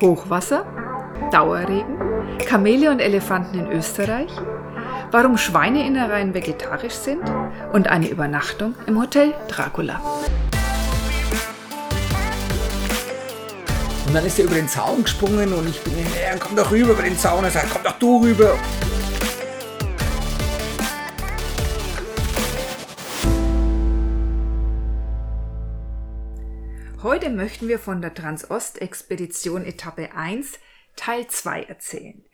Hochwasser, Dauerregen, Kamele und Elefanten in Österreich, warum Schweineinnereien vegetarisch sind und eine Übernachtung im Hotel Dracula. Und dann ist er über den Zaun gesprungen und ich bin hinterher, komm doch rüber über den Zaun. Er sagt, komm doch du rüber. Heute möchten wir von der Transost-Expedition Etappe 1 Teil 2 erzählen.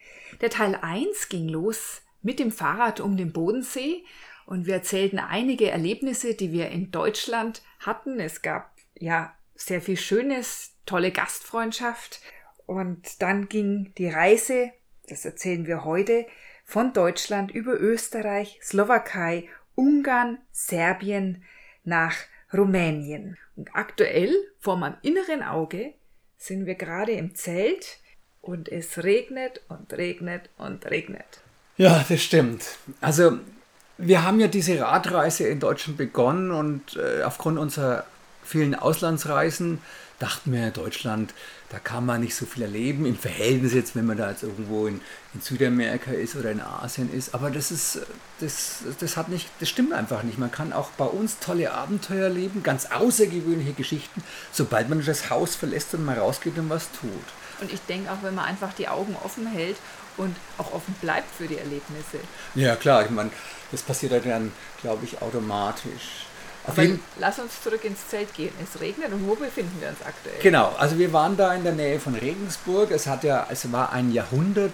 Der Teil 1 ging los mit dem Fahrrad um den Bodensee und wir erzählten einige Erlebnisse, die wir in Deutschland hatten. Es gab ja sehr viel Schönes, tolle Gastfreundschaft und dann ging die Reise, das erzählen wir heute, von Deutschland über Österreich, Slowakei, Ungarn, Serbien nach Rumänien. Und aktuell, vor meinem inneren Auge, sind wir gerade im Zelt und es regnet und regnet und regnet. Ja, das stimmt. Also wir haben ja diese Radreise in Deutschland begonnen und äh, aufgrund unserer vielen Auslandsreisen dachten wir, Deutschland, da kann man nicht so viel erleben, im Verhältnis jetzt, wenn man da jetzt irgendwo in, in Südamerika ist oder in Asien ist. Aber das ist, das, das hat nicht, das stimmt einfach nicht. Man kann auch bei uns tolle Abenteuer erleben, ganz außergewöhnliche Geschichten, sobald man das Haus verlässt und mal rausgeht und was tut. Und ich denke auch, wenn man einfach die Augen offen hält und auch offen bleibt für die Erlebnisse. Ja, klar, ich meine, das passiert dann, glaube ich, automatisch. Aber lass uns zurück ins Zelt gehen. Es regnet und wo befinden wir uns aktuell? Genau, also wir waren da in der Nähe von Regensburg. Es hat ja, es war ein Jahrhundert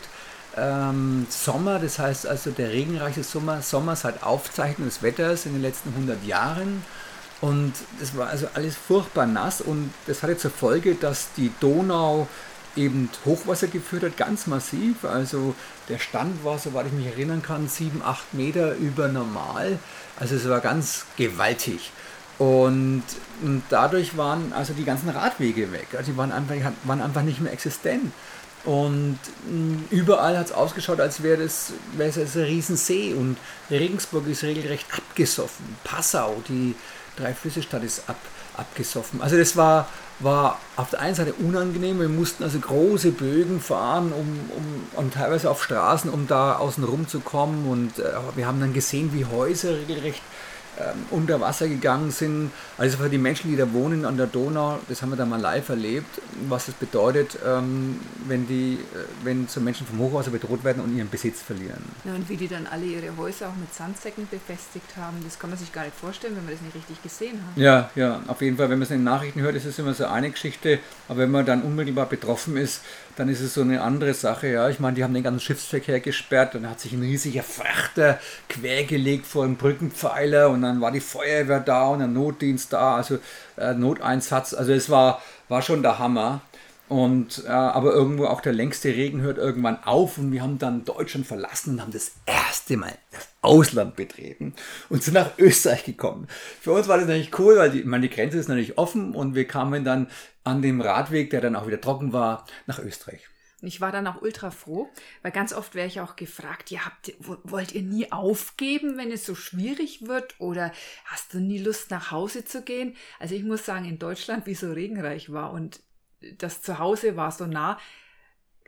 ähm, Sommer, das heißt also der regenreiche Sommer, Sommer seit Aufzeichnung des Wetters in den letzten 100 Jahren. Und das war also alles furchtbar nass und das hatte zur Folge, dass die Donau eben Hochwasser geführt hat, ganz massiv. Also der Stand war, soweit ich mich erinnern kann, 7, 8 Meter über normal. Also es war ganz gewaltig. Und, und dadurch waren also die ganzen Radwege weg. Also die waren einfach, waren einfach nicht mehr existent. Und mm, überall hat es ausgeschaut, als wäre das, das ein Riesensee. Und Regensburg ist regelrecht abgesoffen. Passau, die Drei-Flüsse-Stadt, ist ab, abgesoffen. Also das war, war auf der einen Seite unangenehm. Wir mussten also große Bögen fahren, um, um, und teilweise auf Straßen, um da außen rum zu kommen. Und äh, wir haben dann gesehen, wie Häuser regelrecht ähm, unter Wasser gegangen sind. Also für die Menschen, die da wohnen an der Donau, das haben wir da mal live erlebt, was es bedeutet, ähm, wenn, die, äh, wenn so Menschen vom Hochwasser bedroht werden und ihren Besitz verlieren. Ja, und wie die dann alle ihre Häuser auch mit Sandsäcken befestigt haben, das kann man sich gar nicht vorstellen, wenn man das nicht richtig gesehen hat. Ja, ja, auf jeden Fall, wenn man es in den Nachrichten hört, ist es immer so eine Geschichte, aber wenn man dann unmittelbar betroffen ist, dann ist es so eine andere Sache. Ja, ich meine, die haben den ganzen Schiffsverkehr gesperrt, dann hat sich ein riesiger Frachter quergelegt vor einem Brückenpfeiler und dann war die Feuerwehr da und der Notdienst da, also äh, Noteinsatz. Also es war, war schon der Hammer. Und, äh, aber irgendwo auch der längste Regen hört irgendwann auf und wir haben dann Deutschland verlassen und haben das erste Mal das Ausland betreten und sind nach Österreich gekommen. Für uns war das natürlich cool, weil die, meine, die Grenze ist natürlich offen und wir kamen dann an dem Radweg, der dann auch wieder trocken war, nach Österreich. Und ich war dann auch ultra froh, weil ganz oft wäre ich auch gefragt, ja, habt wollt ihr nie aufgeben, wenn es so schwierig wird? Oder hast du nie Lust, nach Hause zu gehen? Also ich muss sagen, in Deutschland, wie so regenreich war und das Zuhause war so nah,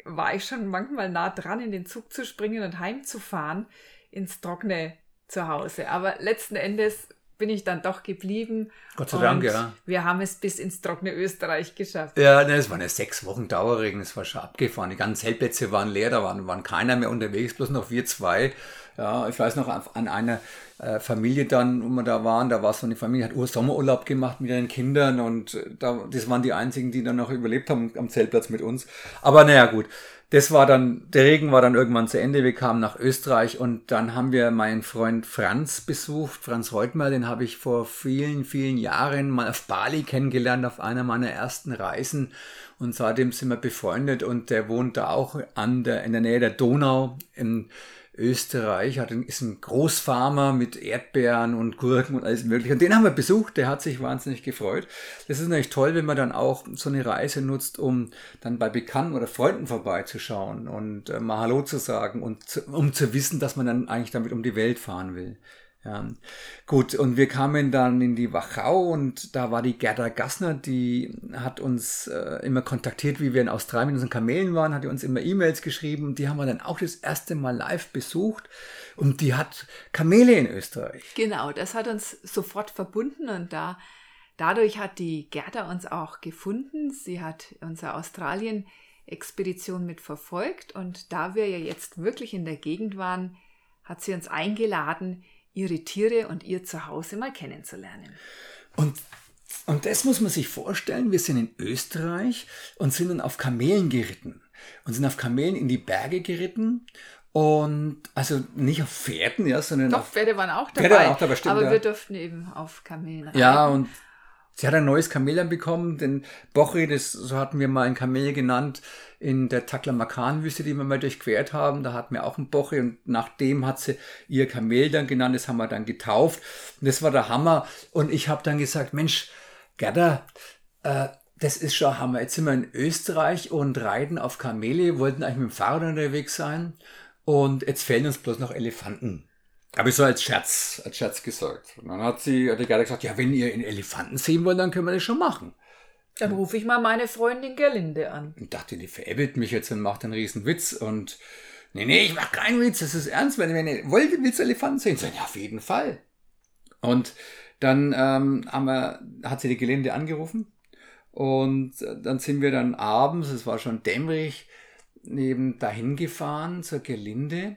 war ich schon manchmal nah dran, in den Zug zu springen und heimzufahren ins trockene Zuhause. Aber letzten Endes bin ich dann doch geblieben. Gott sei Dank, ja. Wir haben es bis ins trockene Österreich geschafft. Ja, ne, es waren ja sechs Wochen Dauerregen, es war schon abgefahren. Die ganzen Zeltplätze waren leer, da waren, waren keiner mehr unterwegs, bloß noch wir zwei. Ja, ich weiß noch an einer äh, Familie dann, wo wir da waren, da war so eine Familie, hat Ursommerurlaub gemacht mit ihren Kindern und äh, da, das waren die einzigen, die dann noch überlebt haben am Zeltplatz mit uns. Aber naja, gut das war dann, der Regen war dann irgendwann zu Ende. Wir kamen nach Österreich und dann haben wir meinen Freund Franz besucht, Franz Reutmer, den habe ich vor vielen, vielen Jahren mal auf Bali kennengelernt, auf einer meiner ersten Reisen. Und seitdem sind wir befreundet und der wohnt da auch an der, in der Nähe der Donau in Österreich, hat, ist ein Großfarmer mit Erdbeeren und Gurken und alles mögliche. Und den haben wir besucht, der hat sich wahnsinnig gefreut. Das ist natürlich toll, wenn man dann auch so eine Reise nutzt, um dann bei Bekannten oder Freunden vorbeizuschauen und äh, mal Hallo zu sagen und zu, um zu wissen, dass man dann eigentlich damit um die Welt fahren will. Ja, gut, und wir kamen dann in die Wachau und da war die Gerda Gassner, die hat uns äh, immer kontaktiert, wie wir in Australien mit unseren Kamelen waren, hat uns immer E-Mails geschrieben. Die haben wir dann auch das erste Mal live besucht und die hat Kamele in Österreich. Genau, das hat uns sofort verbunden und da dadurch hat die Gerda uns auch gefunden. Sie hat unsere Australien-Expedition mit verfolgt und da wir ja jetzt wirklich in der Gegend waren, hat sie uns eingeladen, ihre Tiere und ihr Zuhause mal kennenzulernen. Und, und das muss man sich vorstellen, wir sind in Österreich und sind dann auf Kamelen geritten und sind auf Kamelen in die Berge geritten und also nicht auf Pferden, ja, sondern Doch, auf Pferde waren auch dabei. Pferde auch dabei, stimmt, aber ja. wir durften eben auf Kamelen reiten. Ja, und sie hat ein neues Kamel dann bekommen, den Bochi, das so hatten wir mal ein Kamel genannt, in der Taklamakan-Wüste, die wir mal durchquert haben. Da hatten wir auch einen Bochi und nachdem hat sie ihr Kamel dann genannt, das haben wir dann getauft. Und das war der Hammer. Und ich habe dann gesagt, Mensch, Gerda, äh, das ist schon Hammer. Jetzt sind wir in Österreich und reiten auf Kamele, wollten eigentlich mit dem Fahrrad unterwegs sein. Und jetzt fehlen uns bloß noch Elefanten. Habe ich so als Scherz, als Scherz gesagt. Und dann hat sie, hat die Gerda gesagt, ja, wenn ihr einen Elefanten sehen wollt, dann können wir das schon machen. Dann rufe ich mal meine Freundin Gerlinde an. Und dachte, die veräppelt mich jetzt und macht einen riesen Witz und nee, nee, ich mach keinen Witz, das ist ernst, wenn, wenn ihr wollt, willst du Elefanten sehen? Sag, ja, auf jeden Fall. Und dann ähm, haben wir, hat sie die Gelände angerufen und äh, dann sind wir dann abends, es war schon dämmerig, neben dahin gefahren zur Gelinde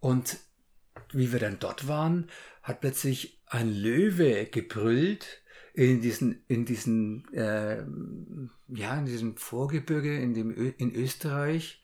und wie wir dann dort waren, hat plötzlich ein Löwe gebrüllt in diesen, in diesen, äh, ja, in diesem Vorgebirge in, dem Ö in Österreich,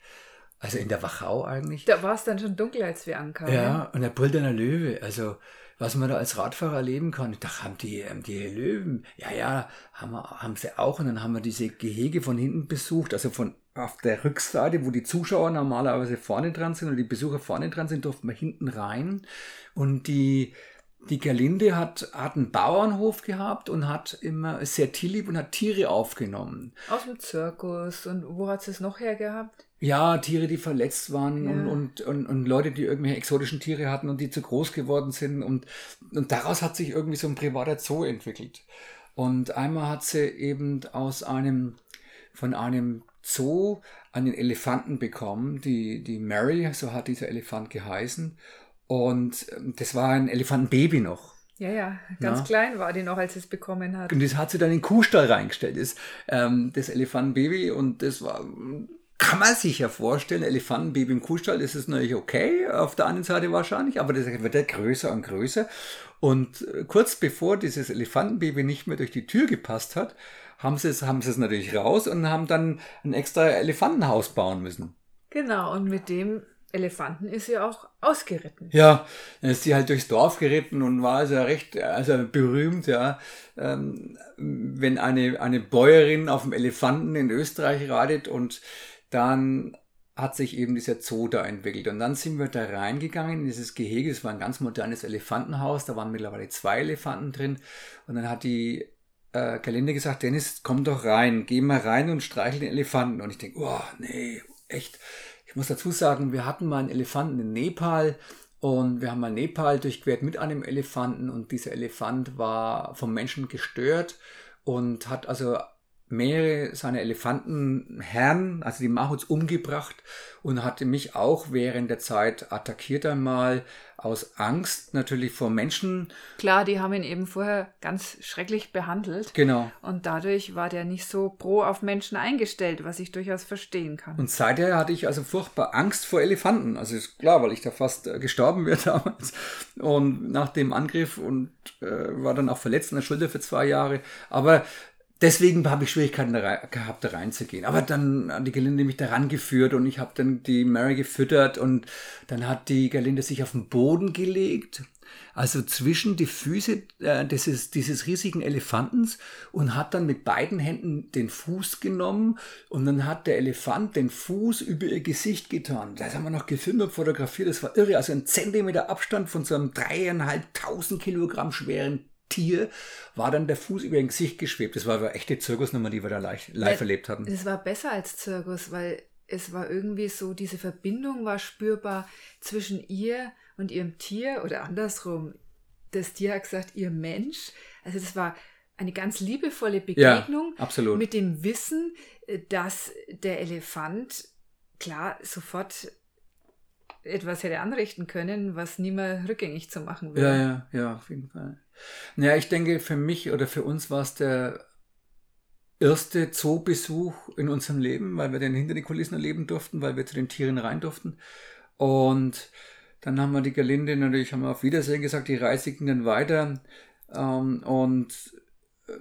also in der Wachau eigentlich. Da war es dann schon dunkel, als wir ankamen. Ja, und er brüllt dann ein Löwe. Also, was man da als Radfahrer erleben kann. Ich dachte, haben die, ähm, die Löwen? Ja, ja, haben, wir, haben sie auch. Und dann haben wir diese Gehege von hinten besucht, also von auf der Rückseite, wo die Zuschauer normalerweise vorne dran sind und die Besucher vorne dran sind, durften wir hinten rein. Und die, die Gerlinde hat, hat einen Bauernhof gehabt und hat immer sehr tierlieb und hat Tiere aufgenommen. Aus dem Zirkus. Und wo hat sie es noch her gehabt? Ja, Tiere, die verletzt waren Ja. und, und, und, und Leute, die irgendwelche exotischen Tiere hatten und die zu groß geworden sind. Und, und daraus hat sich irgendwie so ein privater Zoo entwickelt. Und einmal hat sie eben aus einem, von einem Zoo einen Elefanten bekommen, die, die Mary, so hat dieser Elefant geheißen. Und ähm, das war ein Elefantenbaby noch. Ja, ja, ganz Ja. klein war die noch, als sie es bekommen hat. Und das hat sie dann in den Kuhstall reingestellt, das, ähm, das Elefantenbaby. Und das war, kann man sich ja vorstellen, Elefantenbaby im Kuhstall, das ist natürlich okay, auf der anderen Seite wahrscheinlich, aber das wird ja größer und größer. Und äh, kurz bevor dieses Elefantenbaby nicht mehr durch die Tür gepasst hat, haben sie es, haben sie es natürlich raus und haben dann ein extra Elefantenhaus bauen müssen. Genau, und mit dem Elefanten ist sie auch ausgeritten. Ja, dann ist sie halt durchs Dorf geritten und war also recht, also berühmt, ja. Ähm, wenn eine, eine Bäuerin auf dem Elefanten in Österreich reitet und dann hat sich eben dieser Zoo da entwickelt. Und dann sind wir da reingegangen in dieses Gehege. Es war ein ganz modernes Elefantenhaus. Da waren mittlerweile zwei Elefanten drin. Und dann hat die äh, Gelinde gesagt, Dennis, komm doch rein. Geh mal rein und streichel den Elefanten. Und ich denke, oh, nee, echt. Ich muss dazu sagen, wir hatten mal einen Elefanten in Nepal und wir haben mal Nepal durchquert mit einem Elefanten und dieser Elefant war vom Menschen gestört und hat also mehrere seiner Elefantenherren, also die Mahuts, umgebracht und hatte mich auch während der Zeit attackiert einmal aus Angst natürlich vor Menschen. Klar, die haben ihn eben vorher ganz schrecklich behandelt. Genau. Und dadurch war der nicht so pro auf Menschen eingestellt, was ich durchaus verstehen kann. Und seither hatte ich also furchtbar Angst vor Elefanten. Also ist klar, weil ich da fast äh, gestorben wäre damals. Und nach dem Angriff und äh, war dann auch verletzt in der Schulter für zwei Jahre. Aber deswegen habe ich Schwierigkeiten da rei- gehabt, da reinzugehen. Aber dann hat die Gelinde mich da rangeführt und ich habe dann die Mary gefüttert und dann hat die Gelinde sich auf den Boden gelegt. Also zwischen die Füße äh, dieses, dieses riesigen Elefantens und hat dann mit beiden Händen den Fuß genommen und dann hat der Elefant den Fuß über ihr Gesicht getan. Das haben wir noch gefilmt und fotografiert. Das war irre. Also ein Zentimeter Abstand von so einem dreieinhalbtausend Kilogramm schweren Tier war dann der Fuß über ihr Gesicht geschwebt. Das war aber echte Zirkusnummer, die wir da live, live Weil- erlebt hatten. Es war besser als Zirkus, weil es war irgendwie so, diese Verbindung war spürbar zwischen ihr und ihrem Tier oder andersrum. das Tier hat gesagt, ihr Mensch. Also das war eine ganz liebevolle Begegnung ja, mit dem Wissen, äh, dass der Elefant klar sofort etwas hätte anrichten können, was nie mehr rückgängig zu machen wäre. Ja, ja, ja, auf jeden Fall. Naja, ich denke, für mich oder für uns war es der erste Zoobesuch in unserem Leben, weil wir den hinter den Kulissen erleben durften, weil wir zu den Tieren rein durften. Und dann haben wir die Galinde natürlich, haben wir auf Wiedersehen gesagt, die Reise ging dann weiter. Ähm, und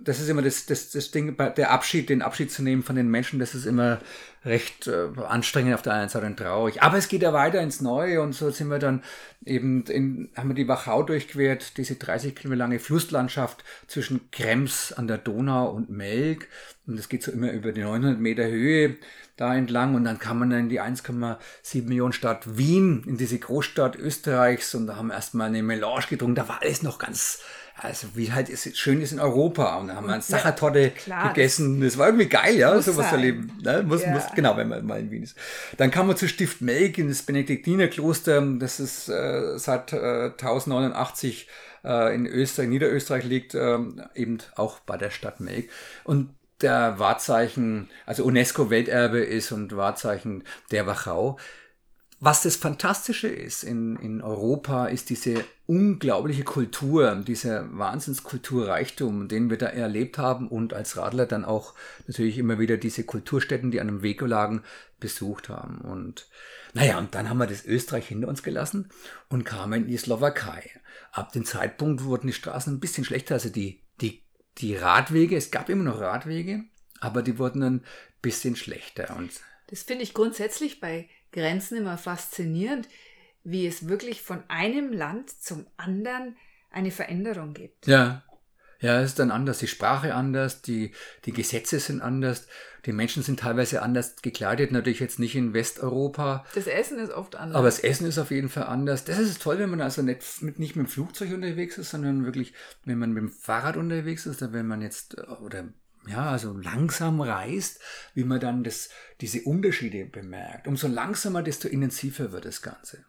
das ist immer das, das, das Ding, der Abschied, den Abschied zu nehmen von den Menschen, das ist immer recht äh, anstrengend auf der einen Seite und traurig. Aber es geht ja weiter ins Neue und so sind wir dann eben in, haben wir die Wachau durchquert, diese 30 Kilometer lange Flusslandschaft zwischen Krems an der Donau und Melk. Und das geht so immer über die 900 Meter Höhe da entlang und dann kam man dann in die 1,7 Millionen Stadt Wien, in diese Großstadt Österreichs und da haben wir erstmal eine Melange getrunken. Da war alles noch ganz also wie halt es schön ist in Europa. Und da haben wir eine Sachertorte ja, gegessen. Das, war irgendwie geil, ja, sowas zu erleben. Ne? Muss, ja. muss, genau, wenn man mal in Wien ist. Dann kam man zu Stift Melk in das Benediktinerkloster. Das ist äh, seit äh, 1089 äh, in Österreich, Niederösterreich liegt, äh, eben auch bei der Stadt Melk. Und der Wahrzeichen, also UNESCO-Welterbe ist und Wahrzeichen der Wachau. Was das Fantastische ist in, in Europa, ist diese unglaubliche Kultur, dieser Wahnsinnskulturreichtum, den wir da erlebt haben und als Radler dann auch natürlich immer wieder diese Kulturstätten, die an einem Weg lagen, besucht haben. Und naja, und dann haben wir das Österreich hinter uns gelassen und kamen in die Slowakei. Ab dem Zeitpunkt wurden die Straßen ein bisschen schlechter, also die, die, die Radwege, es gab immer noch Radwege, aber die wurden ein bisschen schlechter. Und das finde ich grundsätzlich bei Grenzen immer faszinierend, wie es wirklich von einem Land zum anderen eine Veränderung gibt. Ja. Ja, es ist dann anders. Die Sprache anders, die, die Gesetze sind anders, die Menschen sind teilweise anders gekleidet, natürlich jetzt nicht in Westeuropa. Das Essen ist oft anders. Aber das Essen ist auf jeden Fall anders. Das ist toll, wenn man also nicht mit, nicht mit dem Flugzeug unterwegs ist, sondern wirklich, wenn man mit dem Fahrrad unterwegs ist, oder wenn man jetzt, oder ja, also langsam reist, wie man dann das, diese Unterschiede bemerkt. Umso langsamer, desto intensiver wird das Ganze.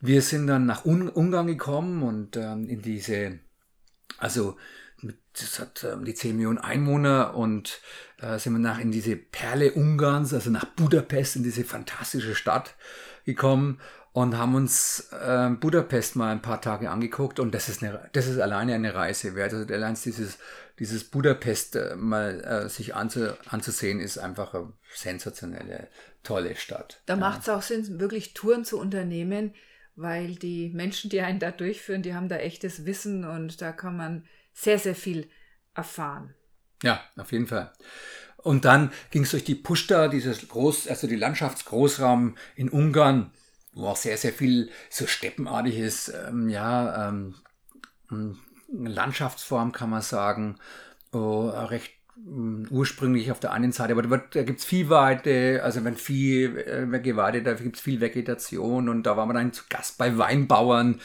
Wir sind dann nach Ungarn gekommen und ähm, in diese, also das hat ähm, die 10 Millionen Einwohner und äh, sind wir nach in diese Perle Ungarns, also nach Budapest, in diese fantastische Stadt gekommen und haben uns äh, Budapest mal ein paar Tage angeguckt und das ist eine, das ist alleine eine Reise wert. Also allein dieses dieses Budapest äh, mal äh, sich anzu, anzusehen, ist einfach eine sensationelle, tolle Stadt. Da ja. macht es auch Sinn, wirklich Touren zu unternehmen, weil die Menschen, die einen da durchführen, die haben da echtes Wissen und da kann man sehr, sehr viel erfahren. Ja, auf jeden Fall. Und dann ging es durch die Pushta, dieses Groß, also die Landschaftsgroßraum in Ungarn, wo auch sehr, sehr viel so steppenartiges, ähm, ja, ähm, Landschaftsform, kann man sagen, oh, recht mm, ursprünglich auf der einen Seite, aber da, gibt es Viehweide, also wenn Vieh äh, geweidet, da gibt es viel Vegetation und da waren wir dann zu Gast bei Weinbauern,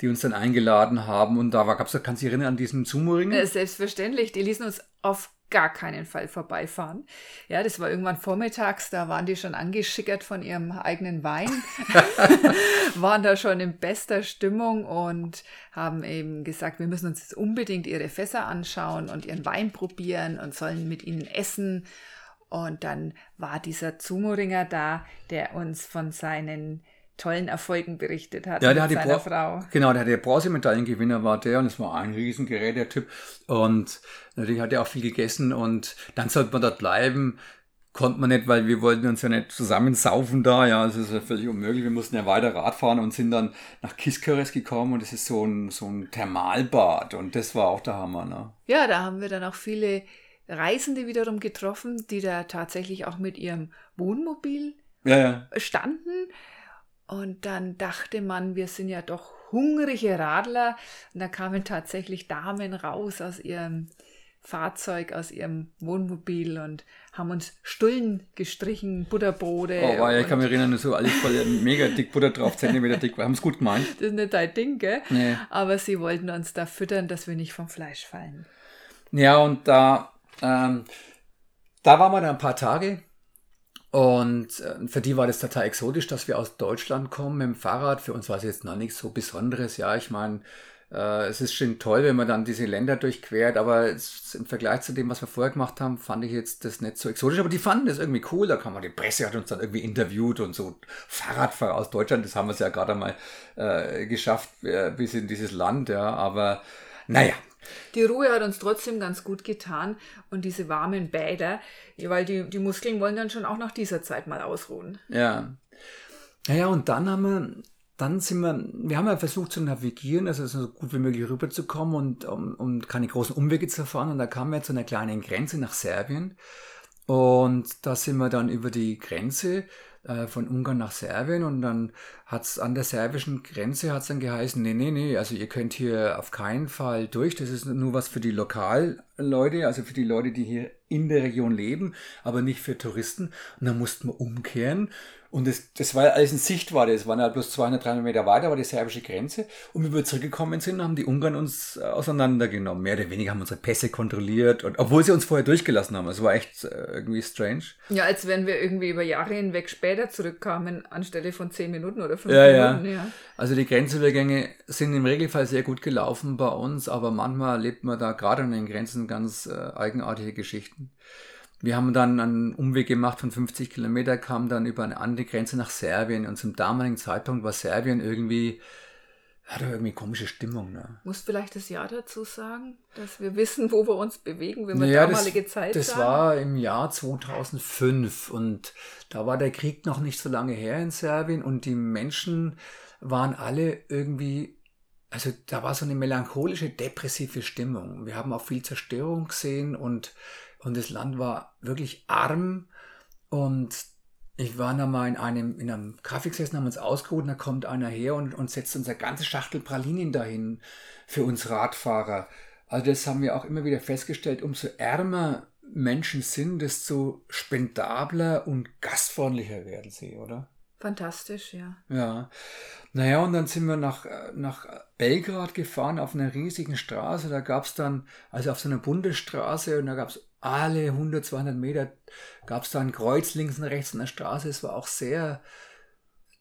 die uns dann eingeladen haben und da gab es, kannst du dich erinnern an diesen Sumo-Ring? Äh, selbstverständlich, die ließen uns auf gar keinen Fall vorbeifahren. Ja, das war irgendwann vormittags, da waren die schon angeschickert von ihrem eigenen Wein, waren da schon in bester Stimmung und haben eben gesagt, wir müssen uns jetzt unbedingt ihre Fässer anschauen und ihren Wein probieren und sollen mit ihnen essen. Und dann war dieser Zumoringer da, der uns von seinen tollen Erfolgen berichtet hat. Ja, der hat die Bro Frau. Genau, der hat der Bronzemedaillengewinner war der und es war ein Riesengerät, der Typ. Und natürlich hat er auch viel gegessen und dann sollte man dort bleiben. Konnte man nicht, weil wir wollten uns ja nicht zusammensaufen da, ja, das ist ja völlig unmöglich. Wir mussten ja weiter Rad fahren und sind dann nach Kiskeres gekommen und es ist so ein, so ein Thermalbad und das war auch der Hammer, ne? Ja, da haben wir dann auch viele Reisende wiederum getroffen, die da tatsächlich auch mit ihrem Wohnmobil ja, ja. standen und dann dachte man, wir sind ja doch hungrige Radler. Und da kamen tatsächlich Damen raus aus ihrem Fahrzeug, aus ihrem Wohnmobil und haben uns Stullen gestrichen, Butterbrote. Oh, ja, ich kann mich erinnern, so alles voll mega dick Butter drauf, Zentimeter dick. Wir haben es gut gemeint. Das ist nicht dein Ding, gell? Nee. Aber sie wollten uns da füttern, dass wir nicht vom Fleisch fallen. Ja, und da, ähm, da waren wir dann ein paar Tage und äh, für die war das total exotisch, dass wir aus Deutschland kommen mit dem Fahrrad. Für uns war es jetzt noch nichts so Besonderes. Ja, ich meine, Äh, es ist schon toll, wenn man dann diese Länder durchquert, aber es, im Vergleich zu dem, was wir vorher gemacht haben, fand ich jetzt das nicht so exotisch. Aber die fanden das irgendwie cool. Da kam man, die Presse hat uns dann irgendwie interviewt und so Fahrradfahrer aus Deutschland, das haben wir es ja gerade mal äh, geschafft äh, bis in dieses Land, ja. Aber naja, die Ruhe hat uns trotzdem ganz gut getan und diese warmen Bäder, weil die, die Muskeln wollen dann schon auch nach dieser Zeit mal ausruhen. Ja. Naja, und dann haben wir, dann sind wir, wir haben ja versucht zu navigieren, also so gut wie möglich rüberzukommen und um, um keine großen Umwege zu fahren. Und da kamen wir zu einer kleinen Grenze nach Serbien. Und da sind wir dann über die Grenze äh, von Ungarn nach Serbien und dann hat es an der serbischen Grenze hat's dann geheißen, nee, nee, nee, also ihr könnt hier auf keinen Fall durch, das ist nur was für die Lokalleute, also für die Leute, die hier in der Region leben, aber nicht für Touristen. Und dann mussten wir umkehren und das, das war alles in Sichtweite. Es waren ja bloß 200, 300 Meter weiter, war die serbische Grenze. Und wie wir zurückgekommen sind, haben die Ungarn uns äh, auseinandergenommen. Mehr oder weniger haben unsere Pässe kontrolliert. Und, obwohl sie uns vorher durchgelassen haben. Es war echt äh, irgendwie strange. Ja, als wenn wir irgendwie über Jahre hinweg später zurückkamen, anstelle von 10 Minuten oder 5 ja, Minuten. Ja. ja. Also die Grenzübergänge sind im Regelfall sehr gut gelaufen bei uns. Aber manchmal erlebt man da gerade an den Grenzen ganz äh, eigenartige Geschichten. Wir haben dann einen Umweg gemacht von 50 Kilometer, kamen dann über eine andere Grenze nach Serbien und zum damaligen Zeitpunkt war Serbien irgendwie, hatte irgendwie komische Stimmung. Ne? Muss vielleicht das Jahr dazu sagen, dass wir wissen, wo wir uns bewegen, wenn wir naja, damalige das, Zeit Das sagen? war im Jahr 2005 und da war der Krieg noch nicht so lange her in Serbien und die Menschen waren alle irgendwie also da war so eine melancholische, depressive Stimmung. Wir haben auch viel Zerstörung gesehen und und das Land war wirklich arm und ich war da mal in einem, in einem Kaffee gesessen, haben uns ausgeruht und da kommt einer her und, und setzt unsere ganze Schachtel Pralinen dahin für uns Radfahrer. Also das haben wir auch immer wieder festgestellt, umso ärmer Menschen sind, desto spendabler und gastfreundlicher werden sie, oder? Fantastisch, ja. Ja. Naja, und dann sind wir nach, nach Belgrad gefahren auf einer riesigen Straße. Da gab es dann, also auf so einer Bundesstraße, und da gab es alle 100, 200 Meter gab es da ein Kreuz links und rechts an der Straße. Es war auch sehr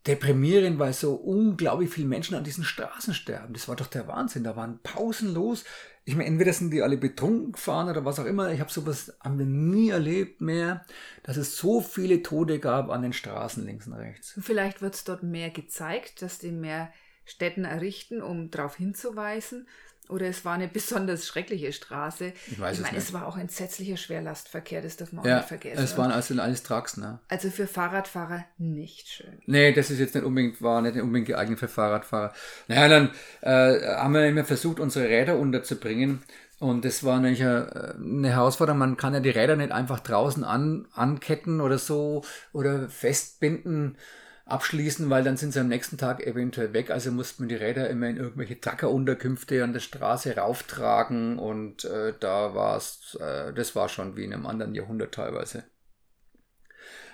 deprimierend, weil so unglaublich viele Menschen an diesen Straßen sterben. Das war doch der Wahnsinn. Da waren pausenlos. Ich meine, entweder sind die alle betrunken gefahren oder was auch immer. Ich habe sowas haben wir nie erlebt mehr, dass es so viele Tote gab an den Straßen links und rechts. Vielleicht wird es dort mehr gezeigt, dass die mehr Städten errichten, um darauf hinzuweisen. Oder es war eine besonders schreckliche Straße. Ich weiß ich meine, es war auch entsetzlicher Schwerlastverkehr, das darf man ja, auch nicht vergessen. Es waren also alles Trucks, ne? Also für Fahrradfahrer nicht schön. Nee, das ist jetzt nicht unbedingt, war nicht unbedingt geeignet für Fahrradfahrer. Naja, dann äh, haben wir immer versucht, unsere Räder unterzubringen. Und das war nämlich eine, eine Herausforderung. Man kann ja die Räder nicht einfach draußen an, anketten oder so oder festbinden abschließen, weil dann sind sie am nächsten Tag eventuell weg. Also musste man die Räder immer in irgendwelche Tackerunterkünfte an der Straße rauftragen und äh, da war es, äh, das war schon wie in einem anderen Jahrhundert teilweise.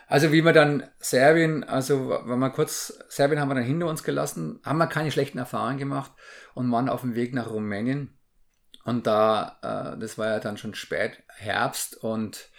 Also wie wir dann Serbien, also wenn wir kurz, Serbien haben wir dann hinter uns gelassen, haben wir keine schlechten Erfahrungen gemacht und waren auf dem Weg nach Rumänien. Und da, äh, das war ja dann schon spät, Herbst und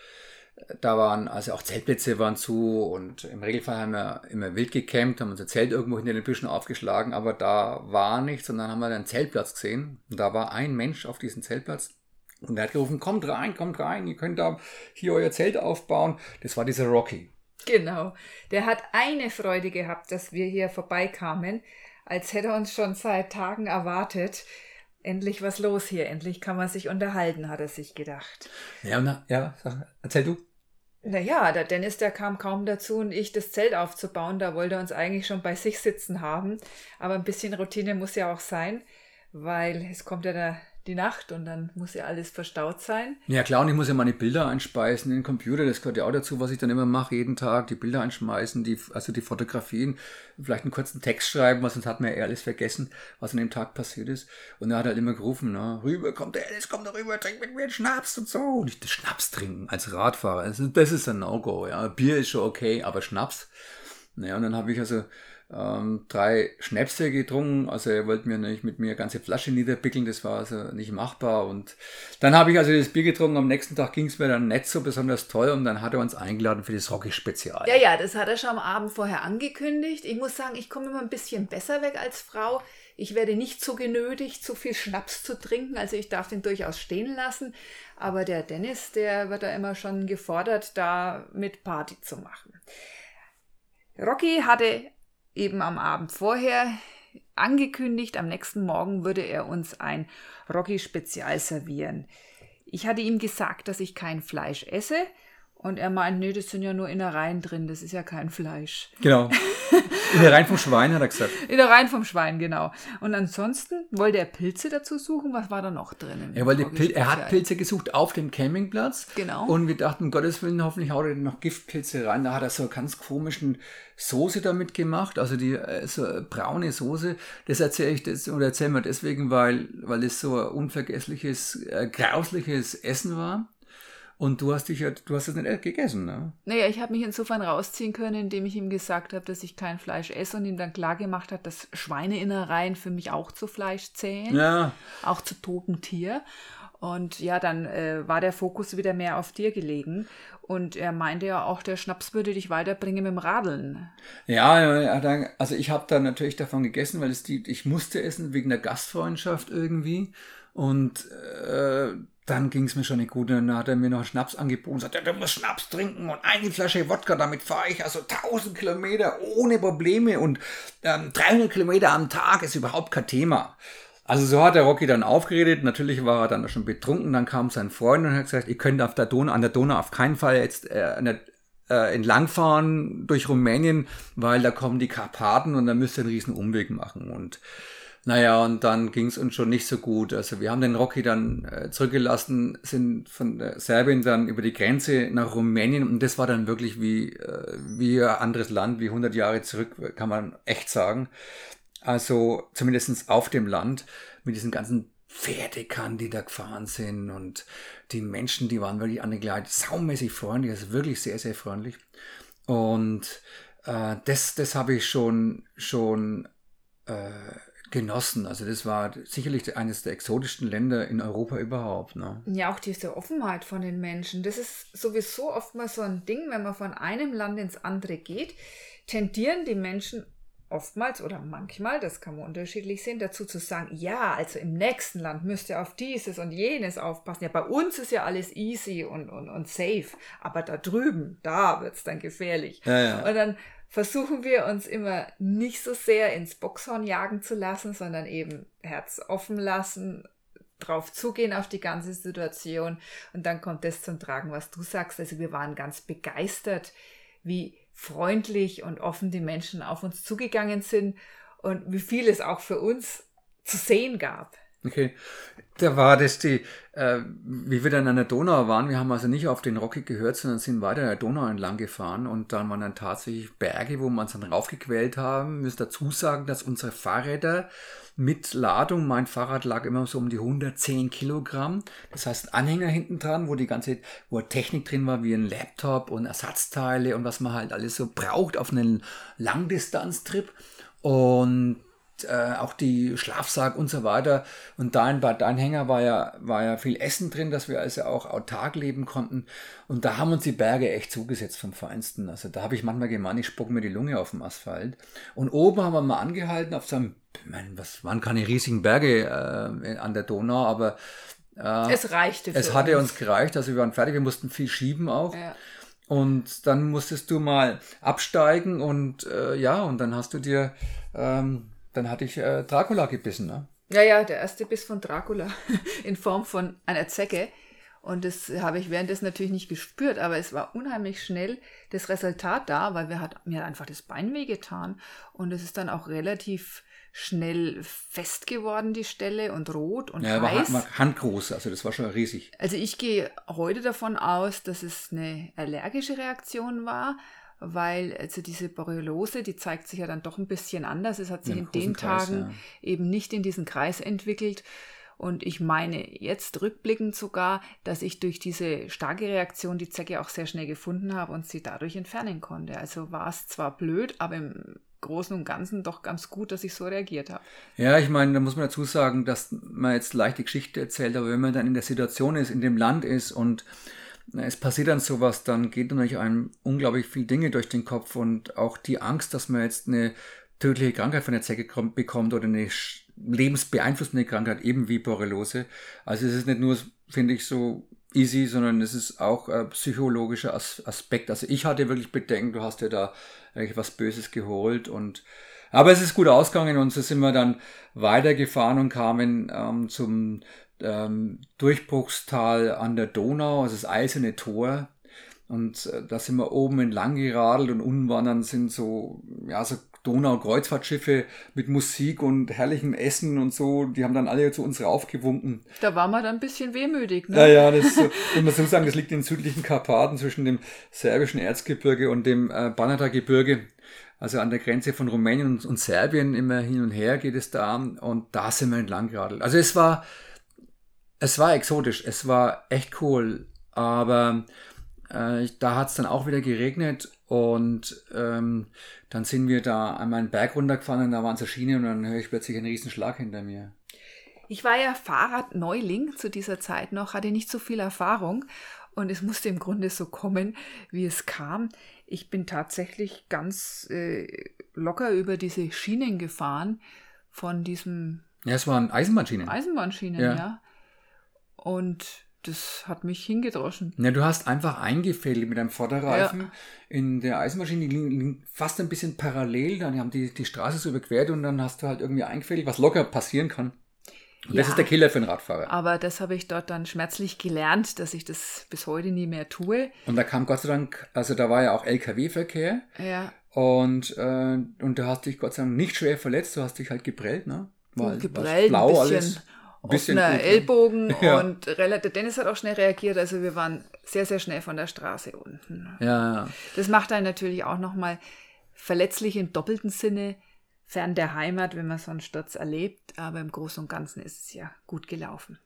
da waren, also auch Zeltplätze waren zu und im Regelfall haben wir immer wild gecampt, haben unser Zelt irgendwo hinter den Büschen aufgeschlagen, aber da war nichts und dann haben wir einen Zeltplatz gesehen und da war ein Mensch auf diesem Zeltplatz und der hat gerufen, kommt rein, kommt rein, ihr könnt da hier euer Zelt aufbauen. Das war dieser Rocky. Genau, der hat eine Freude gehabt, dass wir hier vorbeikamen, als hätte er uns schon seit Tagen erwartet. Endlich was los hier, endlich kann man sich unterhalten, hat er sich gedacht. Ja, na, ja, erzähl du. Naja, der Dennis, der kam kaum dazu und ich, das Zelt aufzubauen. Da wollte er uns eigentlich schon bei sich sitzen haben. Aber ein bisschen Routine muss ja auch sein, weil es kommt ja der die Nacht und dann muss ja alles verstaut sein. Ja klar, und ich muss ja meine Bilder einspeisen in den Computer, das gehört ja auch dazu, was ich dann immer mache, jeden Tag, die Bilder einschmeißen, die, also die Fotografien, vielleicht einen kurzen Text schreiben, was sonst hat man ja alles vergessen, was an dem Tag passiert ist. Und er hat halt immer gerufen, na, rüber, kommt der Alice, kommt da rüber, trink mit mir einen Schnaps und so. Und ich, das Schnaps trinken als Radfahrer, das ist, das ist ein No-Go, ja. Bier ist schon okay, aber Schnaps. Naja, und dann habe ich also ähm, drei Schnäpse getrunken. Also er wollte mir nicht mit mir eine ganze Flasche niederpickeln, das war also nicht machbar. Und dann habe ich also das Bier getrunken. Am nächsten Tag ging es mir dann nicht so besonders toll und dann hat er uns eingeladen für das Rocky-Spezial. Ja, ja, das hat er schon am Abend vorher angekündigt. Ich muss sagen, ich komme immer ein bisschen besser weg als Frau. Ich werde nicht so genötigt, so viel Schnaps zu trinken, also ich darf den durchaus stehen lassen. Aber der Dennis, der wird da immer schon gefordert, da mit Party zu machen. Rocky hatte eben am Abend vorher angekündigt, am nächsten Morgen würde er uns ein Rocky-Spezial servieren. Ich hatte ihm gesagt, dass ich kein Fleisch esse und er meint, nee, das sind ja nur Innereien drin, das ist ja kein Fleisch. Genau. Innereien vom Schwein, hat er gesagt. Innereien vom Schwein, genau. Und ansonsten wollte er Pilze dazu suchen. Was war da noch drin? Er, wollte Pil er hat Pilze gesucht auf dem Campingplatz. Genau. Und wir dachten, um Gottes Willen, hoffentlich haut er noch Giftpilze rein. Da hat er so eine ganz komischen Soße damit gemacht, also die äh, so braune Soße. Das erzähle ich das oder erzählen wir deswegen, weil, weil es so ein unvergessliches, äh, grausliches Essen war. Und du hast dich ja, du hast es nicht gegessen, ne? Naja, ich habe mich insofern rausziehen können, indem ich ihm gesagt habe, dass ich kein Fleisch esse und ihm dann klar gemacht hat, dass Schweineinnereien für mich auch zu Fleisch zählen. Ja. Auch zu totem Tier. Und ja, dann äh, war der Fokus wieder mehr auf dir gelegen. Und er meinte ja auch, der Schnaps würde dich weiterbringen mit dem Radeln. Ja, also ich habe dann natürlich davon gegessen, weil es die, ich musste essen wegen der Gastfreundschaft irgendwie. Und äh, dann ging es mir schon nicht gut. Dann hat er mir noch Schnaps angeboten und sagte, du musst Schnaps trinken und eine Flasche Wodka, damit fahre ich also 1000 Kilometer ohne Probleme und ähm, 300 Kilometer am Tag ist überhaupt kein Thema. Also so hat der Rocky dann aufgeredet. Natürlich war er dann schon betrunken. Dann kam sein Freund und hat gesagt, ihr könnt auf der Donau, an der Donau auf keinen Fall jetzt äh, der, äh, entlangfahren durch Rumänien, weil da kommen die Karpaten und dann müsst ihr einen riesen Umweg machen. Und naja, und dann ging es uns schon nicht so gut. Also wir haben den Rocky dann äh, zurückgelassen, sind von Serbien dann über die Grenze nach Rumänien und das war dann wirklich wie, äh, wie ein anderes Land, wie 100 Jahre zurück, kann man echt sagen. Also zumindest auf dem Land mit diesen ganzen Pferdekannen, die da gefahren sind und die Menschen, die waren wirklich angekleidet, saumäßig freundlich, also wirklich sehr, sehr freundlich. Und äh, das, das habe ich schon, schon äh, genossen. Also das war sicherlich eines der exotischsten Länder in Europa überhaupt. Ne? Ja, auch diese Offenheit von den Menschen. Das ist sowieso oftmals so ein Ding, wenn man von einem Land ins andere geht, tendieren die Menschen oftmals oder manchmal, das kann man unterschiedlich sehen, dazu zu sagen, ja, also im nächsten Land müsst ihr auf dieses und jenes aufpassen. Ja, bei uns ist ja alles easy und, und, und safe, aber da drüben, da wird es dann gefährlich. Ja, ja. Und dann versuchen wir uns immer nicht so sehr ins Boxhorn jagen zu lassen, sondern eben Herz offen lassen, drauf zugehen auf die ganze Situation und dann kommt das zum Tragen, was du sagst. Also wir waren ganz begeistert, wie freundlich und offen die Menschen auf uns zugegangen sind und wie viel es auch für uns zu sehen gab. Okay, da war das die, äh, wie wir dann an der Donau waren, wir haben also nicht auf den Rocky gehört, sondern sind weiter der Donau entlang gefahren und dann waren dann tatsächlich Berge, wo wir uns dann raufgequält haben. Müssen dazu sagen, dass unsere Fahrräder mit Ladung, mein Fahrrad lag immer so um die 110 Kilogramm. Das heißt Anhänger hinten dran, wo die ganze, wo Technik drin war, wie ein Laptop und Ersatzteile und was man halt alles so braucht auf einen Langdistanztrip. Und äh, auch die Schlafsack und so weiter. Und da in Bad Anhänger war ja, war ja viel Essen drin, dass wir also auch autark leben konnten. Und da haben uns die Berge echt zugesetzt vom Feinsten. Also da habe ich manchmal gemeint, ich spucke mir die Lunge auf dem Asphalt. Und oben haben wir mal angehalten auf so einem, ich meine, was waren keine riesigen Berge äh, an der Donau, aber äh, es reichte. es hatte uns. uns gereicht, also wir waren fertig, wir mussten viel schieben auch. Ja. Und dann musstest du mal absteigen und äh, ja, und dann hast du dir ähm, dann hatte ich äh, Dracula gebissen. Ne? Ja, ja, der erste Biss von Dracula in Form von einer Zecke. Und das habe ich währenddessen natürlich nicht gespürt, aber es war unheimlich schnell das Resultat da, weil wir hat, mir hat einfach das Bein wehgetan. Und es ist dann auch relativ schnell fest geworden, die Stelle, und rot und ja, heiß. War handgroß, also das war schon riesig. Also ich gehe heute davon aus, dass es eine allergische Reaktion war, weil also diese Borreliose, die zeigt sich ja dann doch ein bisschen anders. Es hat sich in den Kreis, Tagen ja. eben nicht in diesen Kreis entwickelt. Und ich meine jetzt rückblickend sogar, dass ich durch diese starke Reaktion die Zecke auch sehr schnell gefunden habe und sie dadurch entfernen konnte. Also war es zwar blöd, aber im Großen und Ganzen doch ganz gut, dass ich so reagiert habe. Ja, ich meine, da muss man dazu sagen, dass man jetzt leicht die Geschichte erzählt, aber wenn man dann in der Situation ist, in dem Land ist und es passiert dann sowas, dann geht natürlich einem unglaublich viel Dinge durch den Kopf und auch die Angst, dass man jetzt eine tödliche Krankheit von der Zecke bekommt oder eine lebensbeeinflussende Krankheit, eben wie Borreliose. Also es ist nicht nur, finde ich, so easy, sondern es ist auch ein psychologischer Aspekt. Also ich hatte wirklich Bedenken, du hast ja da eigentlich was Böses geholt und aber es ist gut ausgegangen und so sind wir dann weitergefahren und kamen ähm, zum ähm, Durchbruchstal an der Donau, also das Eiserne Tor. Und äh, da sind wir oben entlang geradelt und unten waren dann sind so, ja, so Donau-Kreuzfahrtschiffe mit Musik und herrlichem Essen und so, die haben dann alle zu uns raufgewunken. Da waren wir dann ein bisschen wehmütig, ne? Ja, ja, das so, muss man so sagen, das liegt in den südlichen Karpaten zwischen dem serbischen Erzgebirge und dem äh, Banata-Gebirge. Also an der Grenze von Rumänien und, und, Serbien immer hin und her geht es da und da sind wir entlang geradelt. Also es war, es war exotisch, es war echt cool, aber äh, da hat es dann auch wieder geregnet und ähm, dann sind wir da einmal einen Berg runtergefahren und da waren so Schienen und dann höre ich plötzlich einen riesen Schlag hinter mir. Ich war ja Fahrradneuling zu dieser Zeit noch, hatte nicht so viel Erfahrung und es musste im Grunde so kommen, wie es kam. Ich bin tatsächlich ganz äh, locker über diese Schienen gefahren von diesem. Ja, es waren Eisenbahnschienen. Eisenbahnschienen, ja. ja. Und das hat mich hingedroschen. Ja, du hast einfach eingefädelt mit einem Vorderreifen ja. in der Eisenmaschine, die liegen fast ein bisschen parallel, dann haben die die Straße so überquert und dann hast du halt irgendwie eingefädelt, was locker passieren kann. Und ja, das ist der Killer für einen Radfahrer. Aber das habe ich dort dann schmerzlich gelernt, dass ich das bis heute nie mehr tue. Und da kam Gott sei Dank, also da war ja auch LKW-Verkehr. Ja. Und, äh, und du hast dich Gott sei Dank nicht schwer verletzt, du hast dich halt geprellt, ne? War, geprellt, blau ein bisschen, alles offener gut, Ellbogen ja. und relativ, Dennis hat auch schnell reagiert, also wir waren sehr, sehr schnell von der Straße unten. Ja, ja. Das macht einen natürlich auch nochmal verletzlich im doppelten Sinne, fern der Heimat, wenn man so einen Sturz erlebt, aber im Großen und Ganzen ist es ja gut gelaufen.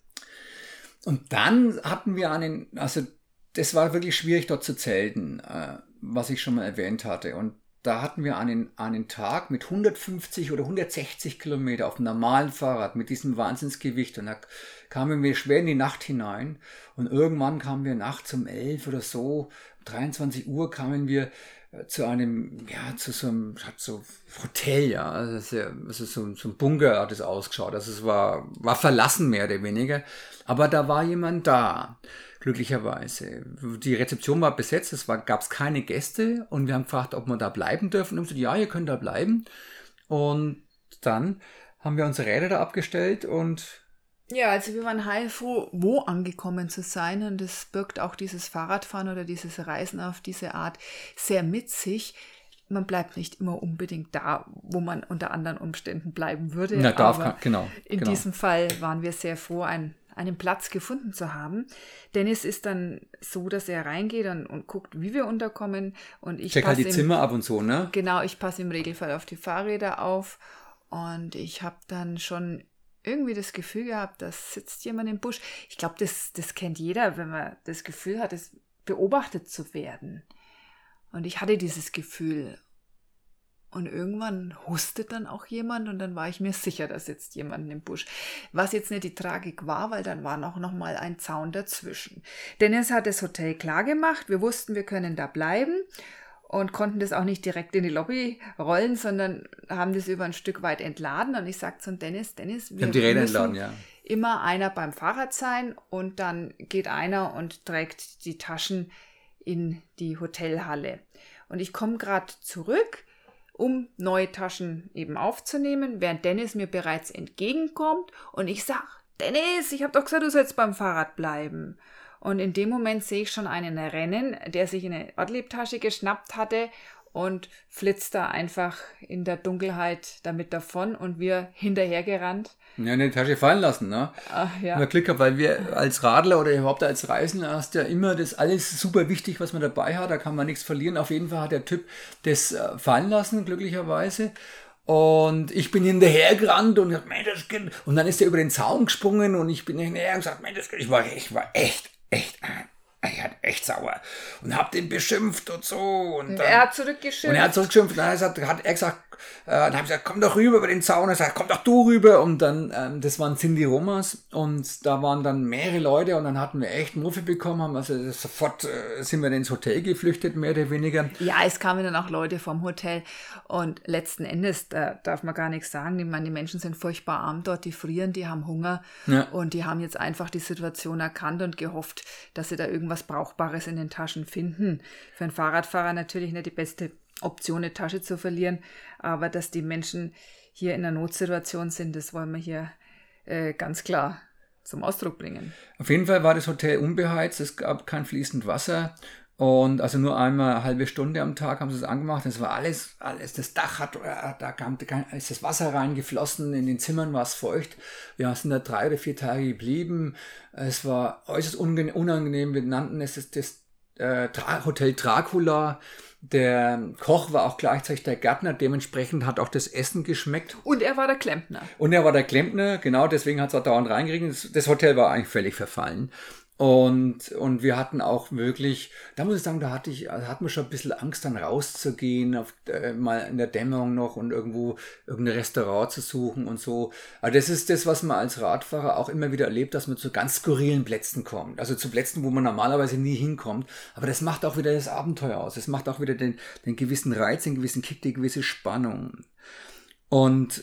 Und dann hatten wir einen, also das war wirklich schwierig dort zu zelten, äh, was ich schon mal erwähnt hatte. Und da hatten wir einen, einen Tag mit 150 oder 160 Kilometer auf einem normalen Fahrrad mit diesem Wahnsinnsgewicht. Und da kamen wir schwer in die Nacht hinein. Und irgendwann kamen wir nachts um 11 oder so, 23 Uhr kamen wir äh, zu einem, ja, zu so einem, hat so Hotel, ja, also, also so, so ein Bunker hat es ausgeschaut, also es war, war verlassen mehr oder weniger, aber da war jemand da glücklicherweise. Die Rezeption war besetzt, es gab es keine Gäste und wir haben gefragt, ob wir da bleiben dürfen. Und gesagt, ja, ihr könnt da bleiben. Und dann haben wir unsere Räder da abgestellt und ja, also wir waren heilfroh, wo angekommen zu sein und das birgt auch dieses Fahrradfahren oder dieses Reisen auf diese Art sehr mit sich. Man bleibt nicht immer unbedingt da, wo man unter anderen Umständen bleiben würde. Ja, darf, aber genau. In genau. diesem Fall waren wir sehr froh, ein einen Platz gefunden zu haben. Dennis ist dann so, dass er reingeht und, und guckt, wie wir unterkommen. Und ich Check halt die im, Zimmer ab und so, ne? Genau, ich passe im Regelfall auf die Fahrräder auf. Und ich habe dann schon irgendwie das Gefühl gehabt, da sitzt jemand im Busch. Ich glaube, das, das kennt jeder, wenn man das Gefühl hat, es beobachtet zu werden. Und ich hatte dieses Gefühl. Und irgendwann hustet dann auch jemand und dann war ich mir sicher, da sitzt jemand im Busch. Was jetzt nicht die Tragik war, weil dann war noch, noch mal ein Zaun dazwischen. Dennis hat das Hotel klar gemacht. Wir wussten, wir können da bleiben und konnten das auch nicht direkt in die Lobby rollen, sondern haben das über ein Stück weit entladen. Und ich sagte zu Dennis, Dennis, wir haben die Räder entladen, ja. immer einer beim Fahrrad sein und dann geht einer und trägt die Taschen in die Hotelhalle. Und ich komme gerade zurück um neue Taschen eben aufzunehmen, während Dennis mir bereits entgegenkommt und ich sage, Dennis, ich habe doch gesagt, du sollst beim Fahrrad bleiben. Und in dem Moment sehe ich schon einen rennen, der sich eine Ortliebtasche geschnappt hatte und flitzt da einfach in der Dunkelheit damit davon und wir hinterhergerannt. Ja, in die Tasche fallen lassen, ne? Ach, ja. Wir Glück gehabt, weil wir als Radler oder überhaupt als Reisender hast ja immer das alles super wichtig, was man dabei hat, da kann man nichts verlieren. Auf jeden Fall hat der Typ das äh, fallen lassen, glücklicherweise. Und ich bin hinterhergerannt und gesagt, das Kind. Und dann ist er über den Zaun gesprungen und ich bin hinterher und gesagt, das Kind. Ich war, ich war echt, echt ich hatte echt sauer und hab den beschimpft und so. Und dann, er hat zurückgeschimpft. Und er hat zurückgeschimpft. Und dann hat er gesagt, Äh, dann habe ich gesagt, komm doch rüber über den Zaun. Er sagt, komm doch du rüber. Und dann, ähm, das waren Cindy Romas und da waren dann mehrere Leute und dann hatten wir echt Muffe bekommen, haben also sofort äh, sind wir ins Hotel geflüchtet, mehr oder weniger. Ja, es kamen dann auch Leute vom Hotel und letzten Endes, da darf man gar nichts sagen. Ich meine, die Menschen sind furchtbar arm dort, die frieren, die haben Hunger ja. und die haben jetzt einfach die Situation erkannt und gehofft, dass sie da irgendwas Brauchbares in den Taschen finden. Für einen Fahrradfahrer natürlich nicht die beste Option, eine Tasche zu verlieren, aber dass die Menschen hier in einer Notsituation sind, das wollen wir hier äh, ganz klar zum Ausdruck bringen. Auf jeden Fall war das Hotel unbeheizt, es gab kein fließend Wasser und also nur einmal eine halbe Stunde am Tag haben sie es angemacht. Es war alles, alles, das Dach hat, äh, da kam, ist das Wasser reingeflossen, in den Zimmern war es feucht. Wir sind da drei oder vier Tage geblieben. Es war äußerst unangenehm. Wir nannten es das, das äh, Hotel Dracula. Der Koch war auch gleichzeitig der Gärtner, dementsprechend hat auch das Essen geschmeckt. Und er war der Klempner. Und er war der Klempner, genau, deswegen hat es auch dauernd reingeregnet. Das Hotel war eigentlich völlig verfallen. Und, und wir hatten auch wirklich, da muss ich sagen, da hatte ich, hatten wir schon ein bisschen Angst, dann rauszugehen, auf, äh, mal in der Dämmerung noch und irgendwo irgendein Restaurant zu suchen und so. Aber das ist das, was man als Radfahrer auch immer wieder erlebt, dass man zu ganz skurrilen Plätzen kommt. Also zu Plätzen, wo man normalerweise nie hinkommt. Aber das macht auch wieder das Abenteuer aus. Das macht auch wieder den, den gewissen Reiz, den gewissen Kick, die gewisse Spannung. Und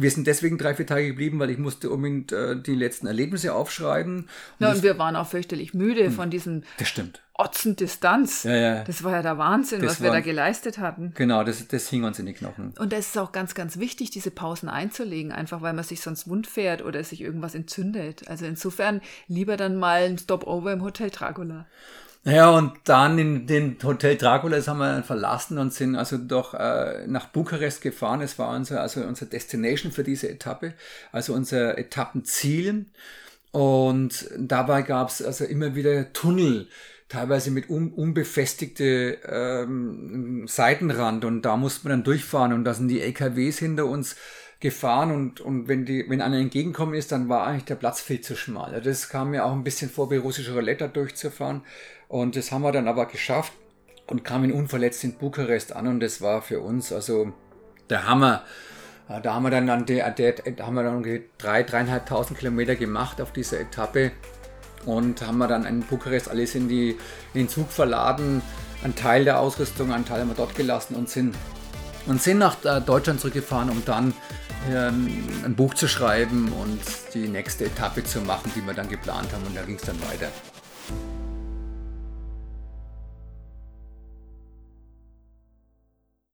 wir sind deswegen drei, vier Tage geblieben, weil ich musste unbedingt äh, die letzten Erlebnisse aufschreiben. Und ja, und wir waren auch fürchterlich müde hm, von diesem das stimmt. Otzen Distanz. Ja, ja. Das war ja der Wahnsinn, das was war, wir da geleistet hatten. Genau, das, das hing uns in die Knochen. Und es ist auch ganz, ganz wichtig, diese Pausen einzulegen, einfach weil man sich sonst wund fährt oder sich irgendwas entzündet. Also insofern lieber dann mal ein Stopover im Hotel Dracula. Ja, und dann in den Hotel Dracula, das haben wir dann verlassen und sind also doch äh, nach Bukarest gefahren. Es war unser, also unser Destination für diese Etappe, also unser Etappenziel. Und dabei gab es also immer wieder Tunnel, teilweise mit un unbefestigte ähm, Seitenrand und da musste man dann durchfahren und da sind die LKWs hinter uns gefahren und, und wenn, die, wenn einer entgegenkommen ist, dann war eigentlich der Platz viel zu schmal. Also das kam mir auch ein bisschen vor, wie russische Roulette durchzufahren. Und das haben wir dann aber geschafft und kamen unverletzt in Bukarest an und das war für uns also der Hammer. Da haben wir dann an der, da haben wir dann drei, dreieinhalbtausend Kilometer gemacht auf dieser Etappe und haben wir dann in Bukarest alles in, die, in den Zug verladen, einen Teil der Ausrüstung, einen Teil haben wir dort gelassen und sind, und sind nach äh, Deutschland zurückgefahren, um dann ein Buch zu schreiben und die nächste Etappe zu machen, die wir dann geplant haben und da ging es dann weiter.